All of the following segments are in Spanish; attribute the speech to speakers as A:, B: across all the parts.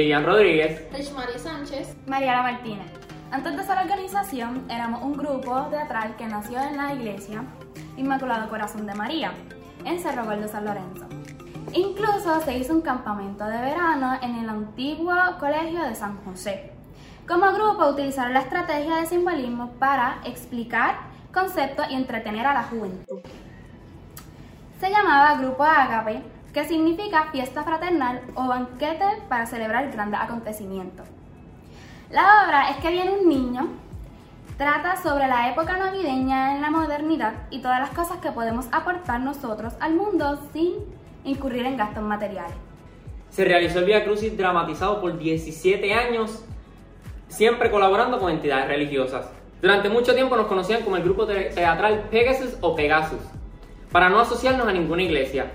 A: Lilian Rodríguez,
B: Richmary Sánchez,
C: Mariana Martínez. Antes de ser organización, éramos un grupo teatral que nació en la iglesia Inmaculado Corazón de María, en Cerro Gordo San Lorenzo. Incluso se hizo un campamento de verano en el antiguo colegio de San José. Como grupo utilizaron la estrategia de simbolismo para explicar conceptos y entretener a la juventud. Se llamaba Grupo Ágape, que significa fiesta fraternal o banquete para celebrar grandes acontecimientos. La obra es que viene un niño, trata sobre la época navideña en la modernidad y todas las cosas que podemos aportar nosotros al mundo sin incurrir en gastos materiales.
A: Se realizó el Via Crucis dramatizado por 17 años, siempre colaborando con entidades religiosas. Durante mucho tiempo nos conocían como el grupo teatral Pegasus o Pegasus, para no asociarnos a ninguna iglesia.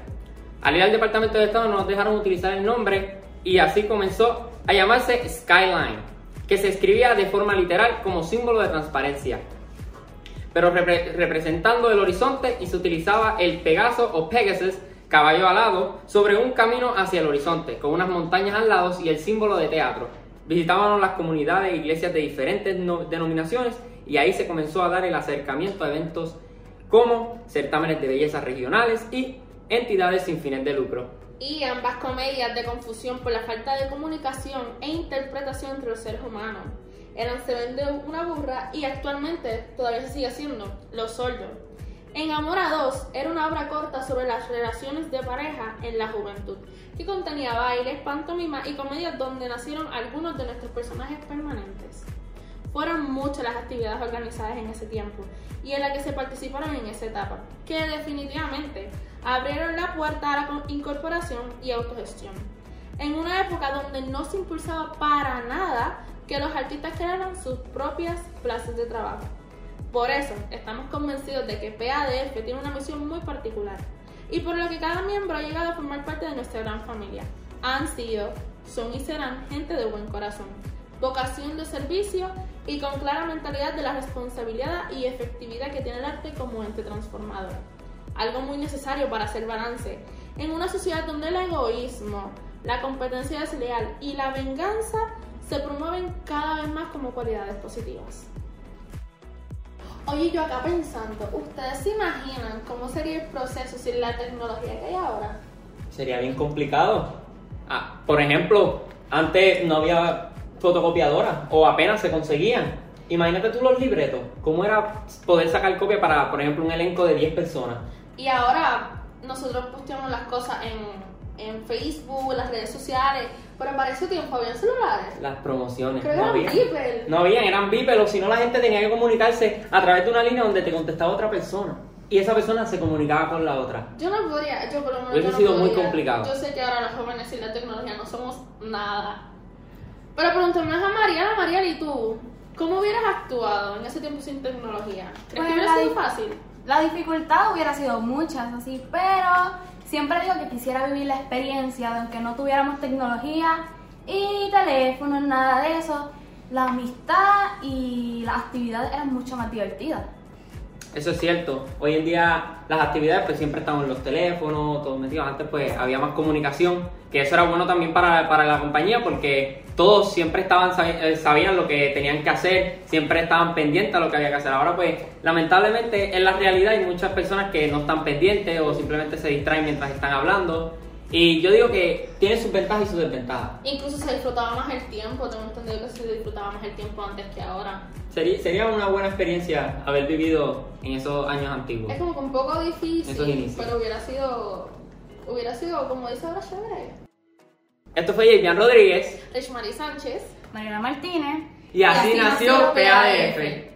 A: Al ir al Departamento de Estado nos dejaron utilizar el nombre y así comenzó a llamarse Skyline, que se escribía de forma literal como símbolo de transparencia, pero representando el horizonte y se utilizaba el Pegaso o Pegasus caballo alado, sobre un camino hacia el horizonte, con unas montañas al lado y el símbolo de teatro. Visitábamos las comunidades e iglesias de diferentes denominaciones y ahí se comenzó a dar el acercamiento a eventos como certámenes de belleza regionales y entidades sin fines de lucro.
B: Y ambas comedias de confusión por la falta de comunicación e interpretación entre los seres humanos. Eran Se vende una burra y actualmente todavía se sigue haciendo Los Sordos. En Amor a Dos era una obra corta sobre las relaciones de pareja en la juventud, que contenía bailes, pantomima y comedias donde nacieron algunos de nuestros personajes permanentes. Fueron muchas las actividades organizadas en ese tiempo y en las que se participaron en esa etapa, que definitivamente abrieron la puerta a la incorporación y autogestión. En una época donde no se impulsaba para nada que los artistas crearan sus propias plazas de trabajo. Por eso, estamos convencidos de que PADF tiene una misión muy particular y por lo que cada miembro ha llegado a formar parte de nuestra gran familia. Han sido, son y serán gente de buen corazón, vocación de servicio y con clara mentalidad de la responsabilidad y efectividad que tiene el arte como ente transformador. Algo muy necesario para hacer balance en una sociedad donde el egoísmo, la competencia desleal y la venganza se promueven cada vez más como cualidades positivas. Oye, yo acá pensando, ¿ustedes se imaginan cómo sería el proceso sin la tecnología que hay ahora?
A: Sería bien complicado. Ah, por ejemplo, antes no había fotocopiadora o apenas se conseguían. Imagínate tú los libretos, cómo era poder sacar copia para, por ejemplo, un elenco de 10 personas.
B: Y ahora nosotros posteamos las cosas en, en Facebook, las redes sociales, pero para ese tiempo habían celulares.
A: Las promociones.
B: Creo
A: no
B: eran. Beeple.
A: No habían, eran Beeple, o si no la gente tenía que comunicarse a través de una línea donde te contestaba otra persona. Y esa persona se comunicaba con la otra.
B: Yo no podría, yo por lo menos
A: Hubiese
B: no
A: sido muy complicado.
B: Yo sé que ahora los jóvenes sin la tecnología no somos nada. Pero pregúntame a Mariana, Mariana, ¿y tú? ¿Cómo hubieras actuado en ese tiempo sin tecnología? ¿Crees
C: Pues
B: que hubiera
C: la
B: sido fácil?
C: La dificultad hubiera sido muchas, así, pero siempre digo que quisiera vivir la experiencia de aunque no tuviéramos tecnología y teléfonos, nada de eso, la amistad y las actividades eran mucho más divertidas.
A: Eso es cierto. Hoy en día las actividades pues siempre están en los teléfonos, todos metidos. Antes pues había más comunicación, que eso era bueno también para, para la compañía porque todos siempre estaban eh, sabían lo que tenían que hacer, siempre estaban pendientes a lo que había que hacer. Ahora pues lamentablemente en la realidad hay muchas personas que no están pendientes o simplemente se distraen mientras están hablando. Y yo digo que tiene sus ventajas y sus desventajas.
B: Incluso se disfrutaba más el tiempo, tengo entendido que se disfrutaba más el tiempo antes que ahora.
A: Sería, sería una buena experiencia haber vivido en esos años antiguos.
B: Es como que un poco difícil, pero hubiera sido, hubiera sido, como dice ahora, chévere.
A: Esto fue Javier Rodríguez
B: Rich Sánchez.
C: Mariana Martínez.
A: y así,
B: así
A: nació
B: nació
A: PADF.